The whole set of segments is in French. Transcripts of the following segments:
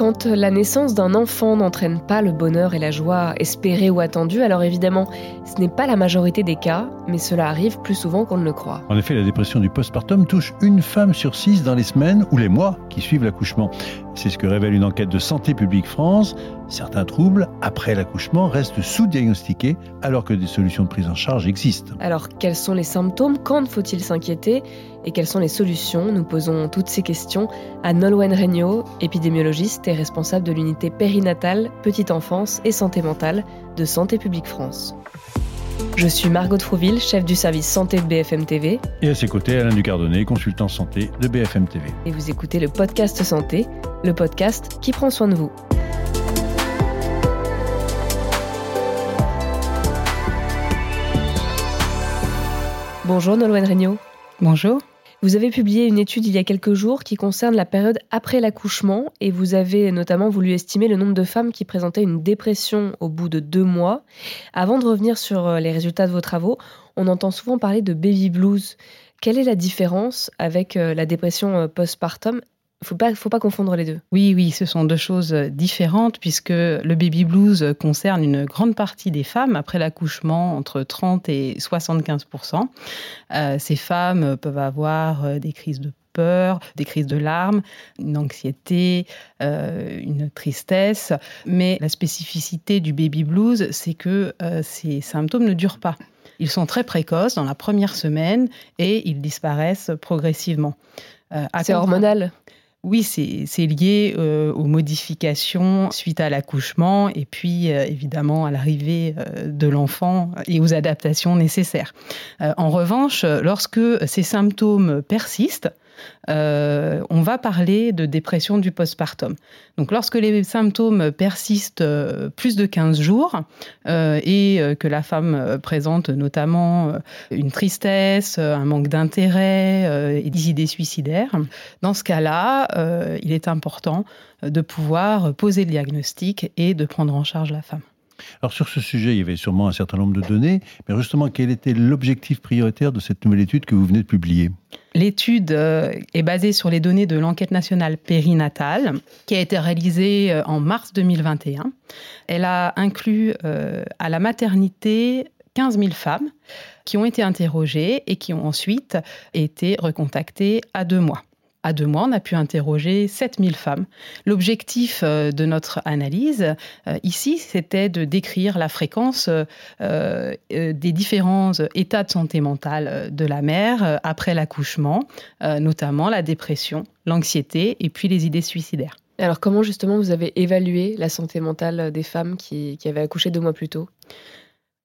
Quand la naissance d'un enfant n'entraîne pas le bonheur et la joie espérés ou attendus, alors évidemment, ce n'est pas la majorité des cas, mais cela arrive plus souvent qu'on ne le croit. En effet, la dépression du postpartum touche une femme sur six dans les semaines ou les mois qui suivent l'accouchement. C'est ce que révèle une enquête de Santé publique France. Certains troubles après l'accouchement restent sous-diagnostiqués alors que des solutions de prise en charge existent. Alors, quels sont les symptômes? Quand faut-il s'inquiéter? Et quelles sont les solutions? Nous posons toutes ces questions à Nolwenn Regnault, épidémiologiste et responsable de l'unité périnatale, petite enfance et santé mentale de Santé publique France. Je suis Margot Frouville, chef du service santé de BFM TV. Et à ses côtés, Alain Ducardonnet, consultant santé de BFM TV. Et vous écoutez le podcast Santé, le podcast qui prend soin de vous. Bonjour Nolwenn Regnault. Bonjour. Vous avez publié une étude il y a quelques jours qui concerne la période après l'accouchement et vous avez notamment voulu estimer le nombre de femmes qui présentaient une dépression au bout de deux mois. Avant de revenir sur euh, les résultats de vos travaux, on entend souvent parler de baby blues. Quelle est la différence avec euh, la dépression euh, postpartum faut pas, faut pas confondre les deux. Oui, oui, ce sont deux choses différentes puisque le baby blues concerne une grande partie des femmes après l'accouchement, entre 30 et 75% euh, Ces femmes peuvent avoir euh, des crises de peur, des crises de larmes, une anxiété, euh, une tristesse. Mais la spécificité du baby blues, c'est que ces symptômes ne durent pas. Ils sont très précoces dans la première semaine et ils disparaissent progressivement. c'est hormonal oui, c'est lié euh, aux modifications suite à l'accouchement et puis euh, évidemment à l'arrivée euh, de l'enfant et aux adaptations nécessaires. en revanche, lorsque ces symptômes persistent, euh, on va parler de dépression du postpartum. Donc lorsque les symptômes persistent euh, plus de 15 jours euh, et que la femme présente notamment une tristesse, un manque d'intérêt et des idées suicidaires, dans ce cas-là, il est important de pouvoir poser le diagnostic et de prendre en charge la femme. Alors sur ce sujet, il y avait sûrement un certain nombre de données, mais justement, quel était l'objectif prioritaire de cette nouvelle étude que vous venez de publier? L'étude euh, est basée sur les données de l'enquête nationale périnatale qui a été réalisée euh, en mars 2021. Elle a inclus euh, à la maternité 15 000 femmes qui ont été interrogées et qui ont ensuite été recontactées à deux mois à deux mois, on a pu interroger 7000 femmes. L'objectif euh, de notre analyse euh, ici, c'était de décrire la fréquence euh, des différents états de santé mentale de la mère après l'accouchement, notamment la dépression, l'anxiété et puis les idées suicidaires. Alors comment justement vous avez évalué la santé mentale des femmes qui, qui avaient accouché deux mois plus tôt?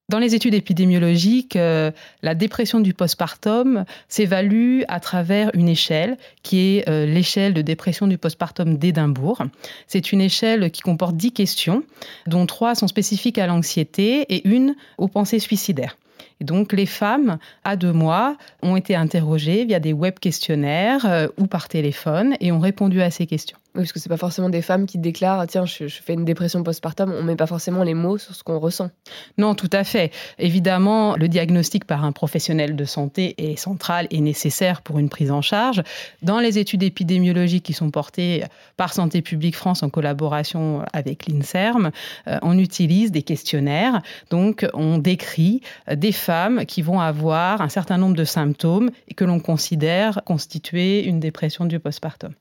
Dans les études épidémiologiques, euh, la dépression du postpartum s'évalue à travers une échelle qui est euh, l'échelle de dépression du postpartum d'Édimbourg. C'est une échelle qui comporte dix questions, dont trois sont spécifiques à l'anxiété et une aux pensées suicidaires. Et donc les femmes à deux mois ont été interrogées via des web questionnaires euh, ou par téléphone et ont répondu à ces questions. Oui, parce que c'est pas forcément des femmes qui déclarent tiens, je, fais une dépression postpartum. On met pas forcément les mots sur ce qu'on ressent. Non, tout à fait. Évidemment, le diagnostic par un professionnel de santé est central et nécessaire pour une prise en charge. Dans les études épidémiologiques qui sont portées par Santé publique France en collaboration avec l'Inserm, euh, on utilise des questionnaires. Donc, on décrit des femmes qui vont avoir un certain nombre de symptômes et que l'on considère constituer une dépression du postpartum.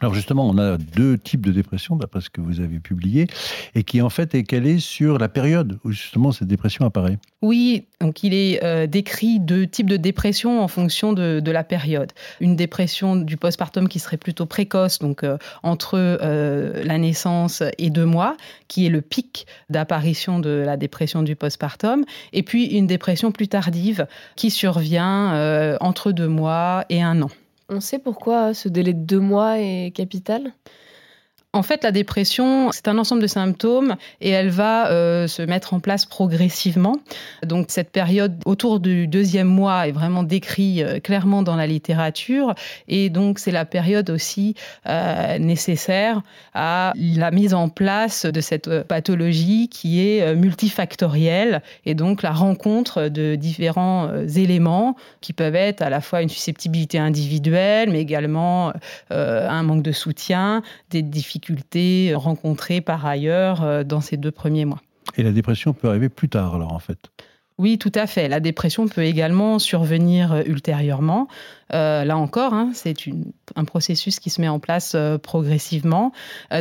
Alors justement, on a deux types de dépression, d'après ce que vous avez publié, et qui en fait est calé sur la période où justement cette dépression apparaît. Oui, donc il est euh, décrit deux types de dépression en fonction de, la période. Une dépression du postpartum qui serait plutôt précoce, donc euh, entre euh, la naissance et deux mois, qui est le pic d'apparition de la dépression du postpartum, et puis une dépression plus tardive qui survient entre deux mois et un an. On sait pourquoi ce délai de deux mois est capital? En fait, la dépression, c'est un ensemble de symptômes et elle va euh, se mettre en place progressivement. Donc, cette période autour du deuxième mois est vraiment décrite euh, clairement dans la littérature et donc c'est la période aussi euh, nécessaire à la mise en place de cette pathologie qui est multifactorielle et donc la rencontre de différents éléments qui peuvent être à la fois une susceptibilité individuelle, mais également un manque de soutien, des difficultés difficultés rencontrées par ailleurs dans ces deux premiers mois. Et la dépression peut arriver plus tard, alors en fait? Oui, tout à fait. La dépression peut également survenir euh, ultérieurement. Euh, là encore, hein, c'est un processus qui se met en place euh, progressivement.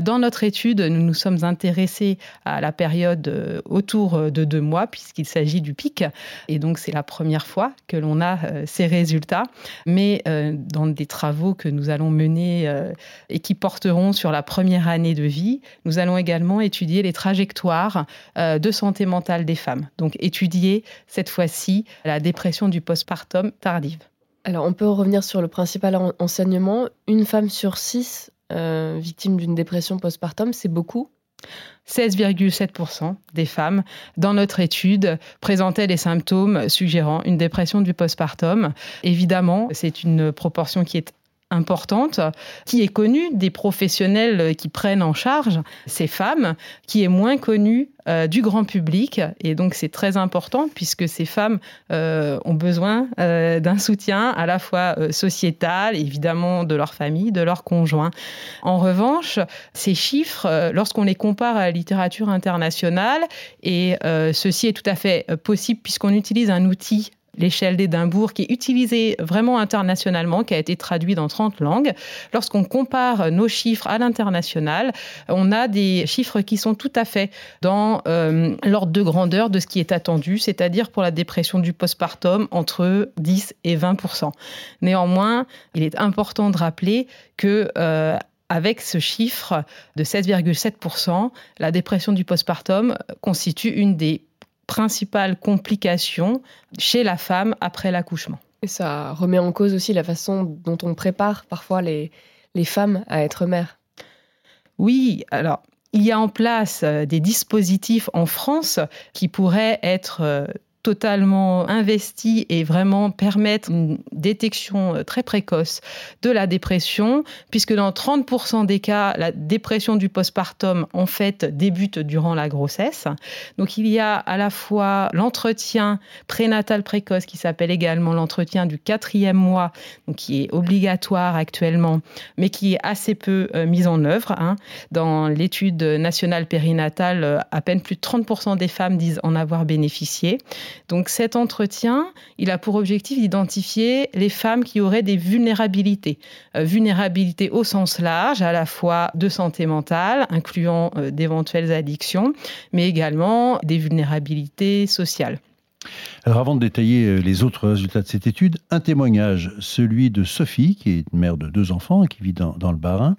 dans notre étude, nous nous sommes intéressés à la période autour de deux mois, puisqu'il s'agit du pic. Et donc, c'est la première fois que l'on a ces résultats. Mais dans des travaux que nous allons mener et qui porteront sur la première année de vie, nous allons également étudier les trajectoires de santé mentale des femmes. Donc, étudier cette fois-ci la dépression du postpartum tardive. Alors on peut revenir sur le principal enseignement. Une femme sur six euh, victime d'une dépression postpartum, c'est beaucoup 16,7% des femmes dans notre étude présentaient des symptômes suggérant une dépression du postpartum. Évidemment, c'est une proportion qui est importante, qui est connue des professionnels qui prennent en charge ces femmes, qui est moins connue euh, du grand public. Et donc c'est très important puisque ces femmes euh, ont besoin euh, d'un soutien à la fois sociétal, évidemment de leur famille, de leurs conjoints. En revanche, ces chiffres, lorsqu'on les compare à la littérature internationale, et ceci est tout à fait possible puisqu'on utilise un outil l'échelle d'Édimbourg, qui est utilisée vraiment internationalement, qui a été traduit dans 30 langues. Lorsqu'on compare nos chiffres à l'international, on a des chiffres qui sont tout à fait dans euh, l'ordre de grandeur de ce qui est attendu, c'est-à-dire pour la dépression du postpartum entre 10 et 20% Néanmoins, il est important de rappeler que euh, avec ce chiffre de 16,7%, la dépression du postpartum constitue une des principale complication chez la femme après l'accouchement. Et ça remet en cause aussi la façon dont on prépare parfois les, les femmes à être mères. Oui, alors il y a en place euh, des dispositifs en France qui pourraient être euh, totalement investi et vraiment permettre une détection euh, très précoce de la dépression, puisque dans 30% des cas, la dépression du postpartum, en fait, débute durant la grossesse. Donc il y a à la fois l'entretien prénatal précoce qui s'appelle également l'entretien du quatrième mois, donc qui est obligatoire actuellement, mais qui est assez peu euh, mis en œuvre. Hein. Dans l'étude nationale périnatale, euh, à peine plus de 30% des femmes disent en avoir bénéficié. Donc cet entretien, il a pour objectif d'identifier les femmes qui auraient des vulnérabilités. Euh, vulnérabilités au sens large, à la fois de santé mentale, incluant euh, d'éventuelles addictions, mais également des vulnérabilités sociales. Alors avant de détailler euh, les autres résultats de cette étude, un témoignage, celui de Sophie, qui est mère de deux enfants et qui vit dans, dans le Bas-Rhin.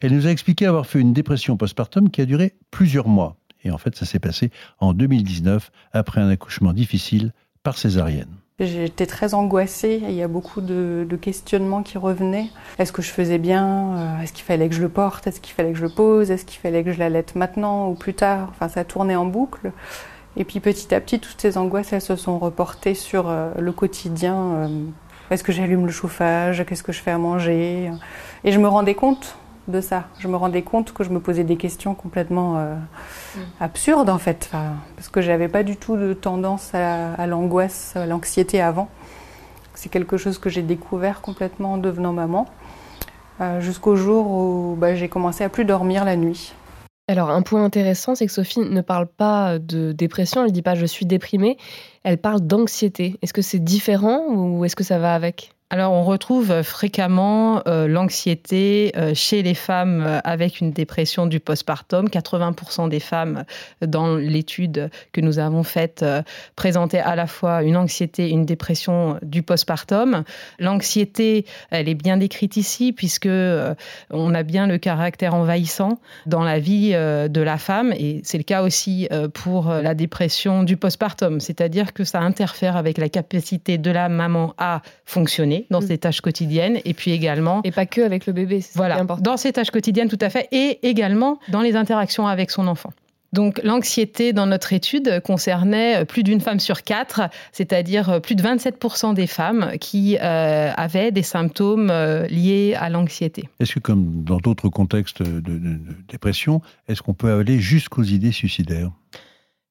Elle nous a expliqué avoir fait une dépression postpartum qui a duré plusieurs mois. Et en fait, ça s'est passé en 2019, après un accouchement difficile par césarienne. J'étais très angoissée, il y a beaucoup de, questionnements qui revenaient. Est-ce que je faisais bien? Euh, Est-ce qu'il fallait que je le porte? Est-ce qu'il fallait que je le pose? Est-ce qu'il fallait que je l'allaite maintenant ou plus tard? Enfin, ça tournait en boucle. Et puis petit à petit, toutes ces angoisses, elles se sont reportées sur euh, le quotidien. Euh, est-ce que j'allume le chauffage? Qu'est-ce que je fais à manger? Et je me rendais compte de ça. Je me rendais compte que je me posais des questions complètement euh, mm. absurdes en fait, parce que j'avais pas du tout de tendance à, l'angoisse, à l'anxiété avant. C'est quelque chose que j'ai découvert complètement en devenant maman, euh, jusqu'au jour où bah, j'ai commencé à plus dormir la nuit. Alors un point intéressant, c'est que Sophie ne parle pas de dépression, elle ne dit pas je suis déprimée, elle parle d'anxiété. Est-ce que c'est différent ou est-ce que ça va avec? Alors, on retrouve fréquemment euh, l'anxiété euh, chez les femmes euh, avec une dépression du postpartum. 80% des femmes dans l'étude que nous avons faite présentaient à la fois une anxiété et une dépression du postpartum. L'anxiété, elle est bien décrite ici puisque on a bien le caractère envahissant dans la vie de la femme et c'est le cas aussi pour la dépression du postpartum, c'est-à-dire que ça interfère avec la capacité de la maman à fonctionner dans mm. ses tâches quotidiennes et puis également. Et pas que avec le bébé, c'est voilà, dans ses tâches quotidiennes tout à fait et également dans les interactions avec son enfant. Donc l'anxiété dans notre étude concernait plus d'une femme sur quatre, c'est-à-dire plus de 27% des femmes qui euh, avaient des symptômes euh, liés à l'anxiété. Est-ce que comme dans d'autres contextes de dépression, est-ce qu'on peut aller jusqu'aux idées suicidaires?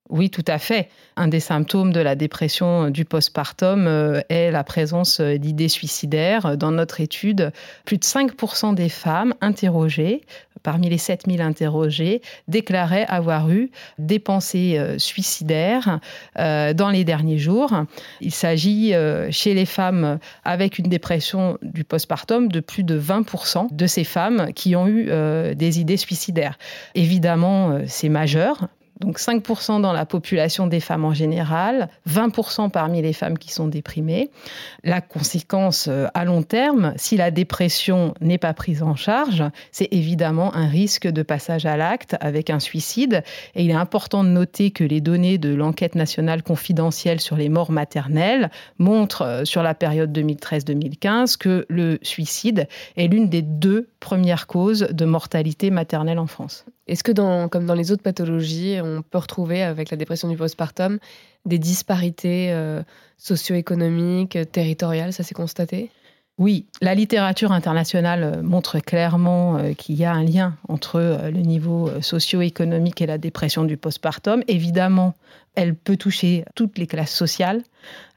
Oui, tout à fait. Un des symptômes de la dépression du postpartum euh, est la présence d'idées suicidaires. Dans notre étude, plus de 5% des femmes interrogées, parmi les 7000 interrogées, déclaraient avoir eu des pensées euh, suicidaires euh, dans les derniers jours. Il s'agit chez les femmes avec une dépression du postpartum de plus de 20% de ces femmes qui ont eu des idées suicidaires. Évidemment, c'est majeur donc 5% dans la population des femmes en général, 20% parmi les femmes qui sont déprimées. La conséquence euh, à long terme, si la dépression n'est pas prise en charge, c'est évidemment un risque de passage à l'acte avec un suicide. Et il est important de noter que les données de l'enquête nationale confidentielle sur les morts maternelles montrent euh, sur la période 2013-2015 que le suicide est l'une des deux premières causes de mortalité maternelle en France. Est-ce que, dans, comme dans les autres pathologies, on peut retrouver avec la dépression du postpartum des disparités euh, socio-économiques, territoriales Ça s'est constaté? Oui, la littérature internationale euh, montre clairement euh, qu'il y a un lien entre le niveau socio-économique et la dépression du postpartum. Évidemment, elle peut toucher toutes les classes sociales.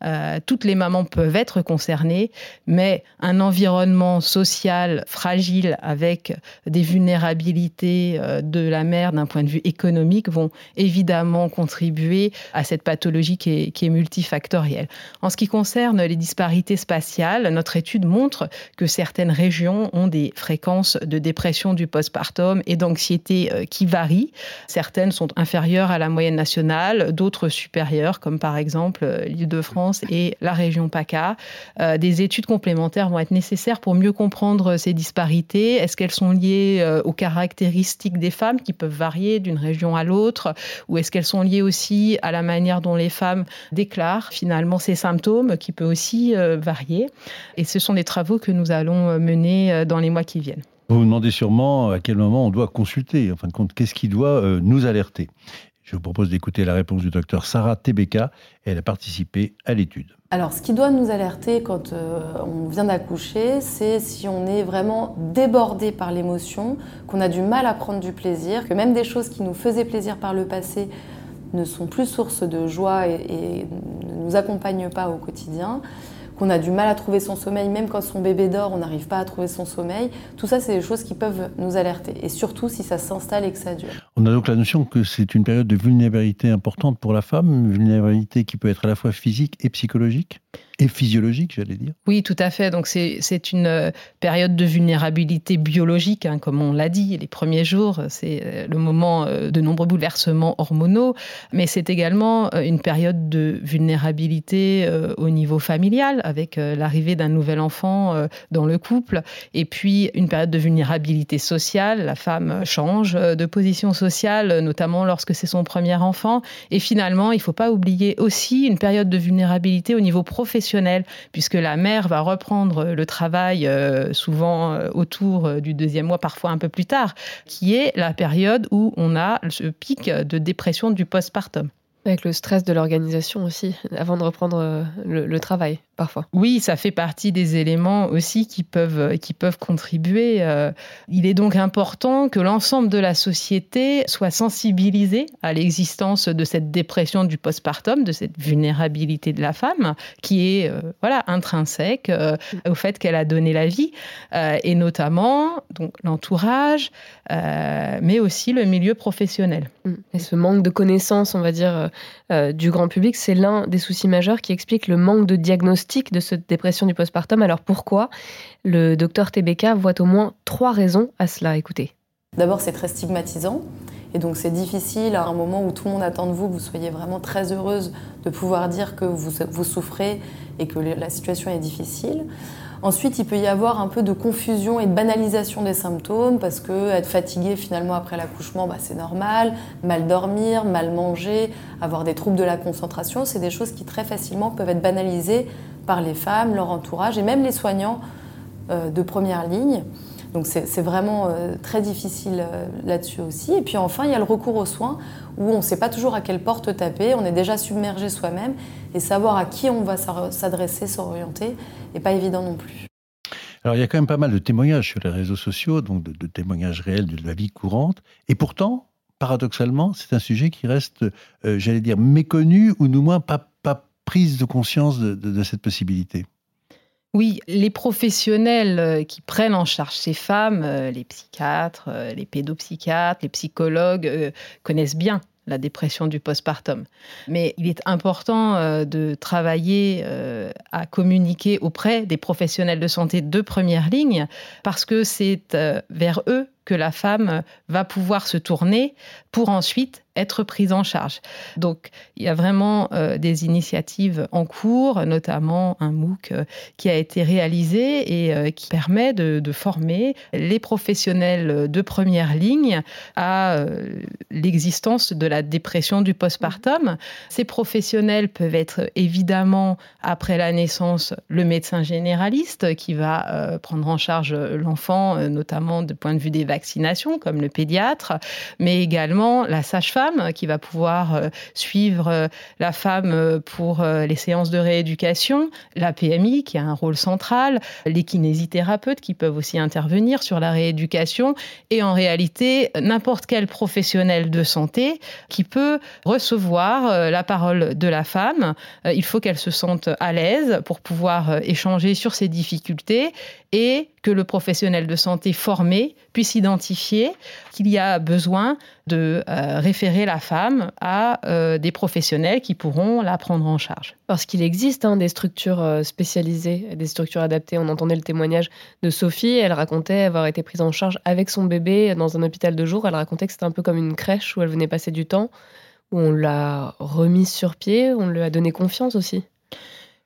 Euh, toutes les mamans peuvent être concernées, mais un environnement social fragile avec des vulnérabilités euh, de la mère d'un point de vue économique vont évidemment contribuer à cette pathologie qui est, qui est multifactorielle. En ce qui concerne les disparités spatiales, notre étude montre que certaines régions ont des fréquences de dépression du postpartum et d'anxiété euh, qui varient. Certaines sont inférieures à la moyenne nationale, d'autres supérieures, comme par exemple euh, et la région PACA. Euh, des études complémentaires vont être nécessaires pour mieux comprendre ces disparités. Est-ce qu'elles sont liées euh, aux caractéristiques des femmes qui peuvent varier d'une région à l'autre? Ou est-ce qu'elles sont liées aussi à la manière dont les femmes déclarent finalement ces symptômes qui peut aussi varier? Et ce sont des travaux que nous allons mener dans les mois qui viennent. Vous vous demandez sûrement à quel moment on doit consulter, en fin de compte, qu'est-ce qui doit nous alerter? Je vous propose d'écouter la réponse du docteur Sarah Tebeka. Elle a participé à l'étude. Alors, ce qui doit nous alerter quand euh, on vient d'accoucher, c'est si on est vraiment débordé par l'émotion, qu'on a du mal à prendre du plaisir, que même des choses qui nous faisaient plaisir par le passé ne sont plus source de joie et ne nous accompagnent pas au quotidien qu'on a du mal à trouver son sommeil, même quand son bébé dort, on n'arrive pas à trouver son sommeil. Tout ça, c'est des choses qui peuvent nous alerter. Et surtout si ça s'installe et que ça dure. On a donc la notion que c'est une période de vulnérabilité importante pour la femme, une vulnérabilité qui peut être à la fois physique et psychologique? Physiologique, j'allais dire. Oui, tout à fait. Donc c'est une euh, période de vulnérabilité biologique, hein, comme on l'a dit. Les premiers jours, c'est euh, le moment euh, de nombreux bouleversements hormonaux, mais c'est également une période de vulnérabilité au niveau familial, avec l'arrivée d'un nouvel enfant dans le couple, et puis une période de vulnérabilité sociale. La femme change de position sociale, notamment lorsque c'est son premier enfant. Et finalement, il ne faut pas oublier aussi une période de vulnérabilité au niveau professionnel puisque la mère va reprendre le travail euh, souvent euh, autour euh, du deuxième mois, parfois un peu plus tard, qui est la période où on a ce pic de dépression du postpartum. Avec le stress de l'organisation aussi, avant de reprendre le travail. Oui, ça fait partie des éléments aussi qui peuvent, qui peuvent contribuer. Euh. Il est donc important que l'ensemble de la société soit sensibilisé à l'existence de cette dépression du postpartum, de cette vulnérabilité de la femme, qui est euh, voilà intrinsèque euh, au fait qu'elle a donné la vie, et notamment donc l'entourage, mais aussi le milieu professionnel. Mm. Et ce manque de connaissances, on va dire, du grand public, c'est l'un des soucis majeurs qui explique le manque de diagnostic de cette dépression du postpartum. Alors pourquoi Le docteur TBK voit au moins trois raisons à cela? Écoutez. D'abord, c'est très stigmatisant. Et donc c'est difficile à un moment où tout le monde attend de vous que vous soyez vraiment très heureuse de pouvoir dire que vous, vous souffrez et que la situation est difficile. Ensuite, il peut y avoir un peu de confusion et de banalisation des symptômes parce que être fatigué finalement après l'accouchement, bah, c'est normal. Mal dormir, mal manger, avoir des troubles de la concentration, c'est des choses qui très facilement peuvent être banalisées par les femmes, leur entourage et même les soignants euh, de première ligne. Donc c'est vraiment euh, très difficile euh, là-dessus aussi. Et puis enfin, il y a le recours aux soins où on ne sait pas toujours à quelle porte taper, on est déjà submergé soi-même et savoir à qui on va s'adresser, s'orienter n'est pas évident non plus. Alors il y a quand même pas mal de témoignages sur les réseaux sociaux, donc de, témoignages réels de la vie courante. Et pourtant, paradoxalement, c'est un sujet qui reste, euh, j'allais dire, méconnu ou du moins pas, pas prise de conscience de, cette possibilité. Oui, les professionnels euh, qui prennent en charge ces femmes, les psychiatres, les pédopsychiatres, les psychologues, connaissent bien la dépression du postpartum. Mais il est important euh, de travailler euh, à communiquer auprès des professionnels de santé de première ligne parce que c'est euh, vers eux que la femme va pouvoir se tourner pour ensuite être prise en charge. Donc, il y a vraiment euh, des initiatives en cours, notamment un MOOC euh, qui a été réalisé et euh, qui permet de, former les professionnels de première ligne à l'existence de la dépression du postpartum. Ces professionnels peuvent être évidemment, après la naissance, le médecin généraliste qui va prendre en charge l'enfant, notamment du point de vue des vaccinations, comme le pédiatre, mais également la sage-femme qui va pouvoir euh, suivre euh, la femme euh, pour les séances de rééducation, la PMI qui a un rôle central, les kinésithérapeutes qui peuvent aussi intervenir sur la rééducation et en réalité n'importe quel professionnel de santé qui peut recevoir la parole de la femme. Il faut qu'elle se sente à l'aise pour pouvoir échanger sur ses difficultés et que le professionnel de santé formé puisse identifier qu'il y a besoin de euh, référer la femme à euh, des professionnels qui pourront la prendre en charge. Parce qu'il existe hein, des structures euh, spécialisées, des structures adaptées. On entendait le témoignage de Sophie, elle racontait avoir été prise en charge avec son bébé dans un hôpital de jour. Elle racontait que c'était un peu comme une crèche où elle venait passer du temps, où on l'a remise sur pied, on lui a donné confiance aussi.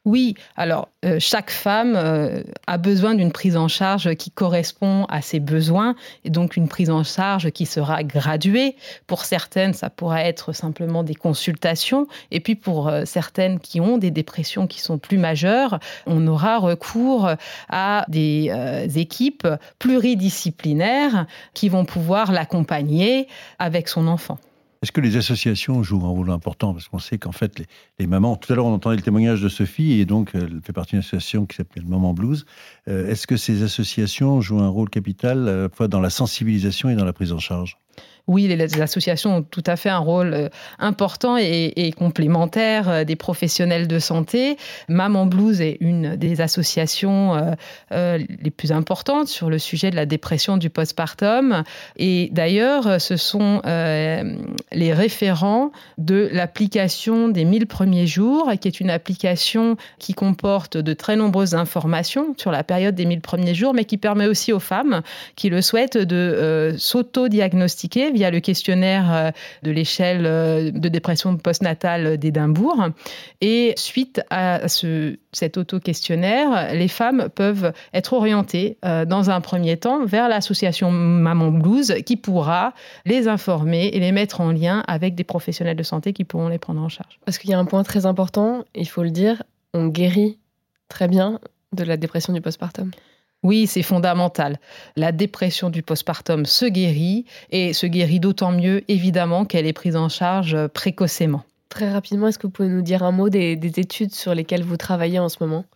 Oui, alors euh, chaque femme euh, a besoin d'une prise en charge qui correspond à ses besoins et donc une prise en charge qui sera graduée. Pour certaines, ça pourra être simplement des consultations et puis pour euh, certaines qui ont des dépressions qui sont plus majeures, on aura recours à des équipes pluridisciplinaires qui vont pouvoir l'accompagner avec son enfant. Est-ce que les associations jouent un rôle important? Parce qu'on sait qu'en fait, les, mamans, tout à l'heure on entendait le témoignage de Sophie, et donc elle fait partie d'une association qui s'appelle Maman Blues. Euh, est-ce que ces associations jouent un rôle capital à la fois dans la sensibilisation et dans la prise en charge? Oui, les associations ont tout à fait un rôle euh, important et, complémentaire euh, des professionnels de santé. Maman Blues est une des associations euh, les plus importantes sur le sujet de la dépression du postpartum. Et d'ailleurs, ce sont les référents de l'application des 1000 premiers jours, qui est une application qui comporte de très nombreuses informations sur la période des 1000 premiers jours, mais qui permet aussi aux femmes qui le souhaitent de s'auto-diagnostiquer via le questionnaire euh, de l'échelle euh, de dépression postnatale d'Édimbourg. Et suite à ce, cet auto-questionnaire, les femmes peuvent être orientées euh, dans un premier temps vers l'association Maman Blues qui pourra les informer et les mettre en lien avec des professionnels de santé qui pourront les prendre en charge. Parce qu'il y a un point très important, il faut le dire, on guérit très bien de la dépression du postpartum. Oui, c'est fondamental. La dépression du postpartum se guérit et se guérit d'autant mieux, évidemment, qu'elle est prise en charge précocement. Très rapidement, est-ce que vous pouvez nous dire un mot des, des études sur lesquelles vous travaillez en ce moment?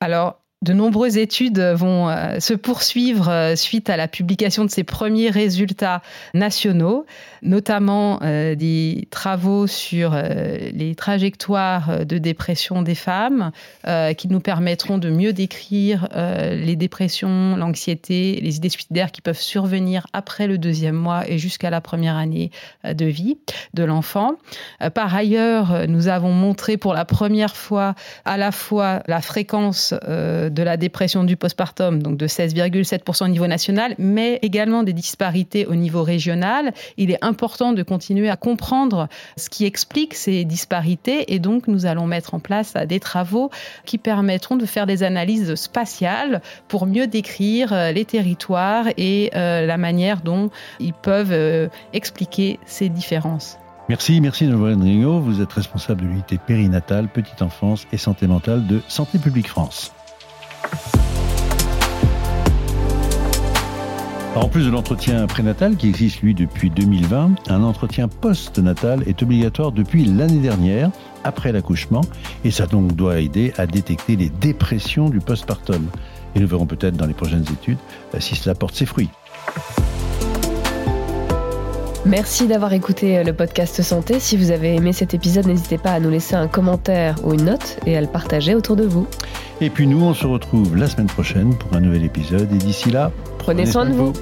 Alors, de nombreuses études vont euh, se poursuivre euh, suite à la publication de ces premiers résultats nationaux, notamment euh, des travaux sur les trajectoires de dépression des femmes qui nous permettront de mieux décrire les dépressions, l'anxiété, les idées suicidaires qui peuvent survenir après le deuxième mois et jusqu'à la première année de vie de l'enfant. Par ailleurs, nous avons montré pour la première fois à la fois la fréquence de la dépression du postpartum, donc de 16,7% au niveau national, mais également des disparités au niveau régional. Il est important de continuer à comprendre ce qui explique ces disparités et donc nous allons mettre en place des travaux qui permettront de faire des analyses spatiales pour mieux décrire euh, les territoires et euh, la manière dont ils peuvent euh, expliquer ces différences. Merci, merci Noël Ringo. Vous êtes responsable de l'unité périnatale, petite enfance et santé mentale de Santé publique France. En plus de l'entretien prénatal qui existe lui depuis 2020, un entretien post-natal est obligatoire depuis l'année dernière, après l'accouchement, et ça donc doit aider à détecter les dépressions du postpartum. Et nous verrons peut-être dans les prochaines études si cela porte ses fruits. Merci d'avoir écouté le podcast Santé. Si vous avez aimé cet épisode, n'hésitez pas à nous laisser un commentaire ou une note et à le partager autour de vous. Et puis nous, on se retrouve la semaine prochaine pour un nouvel épisode. Et d'ici là, prenez, soin, de vous.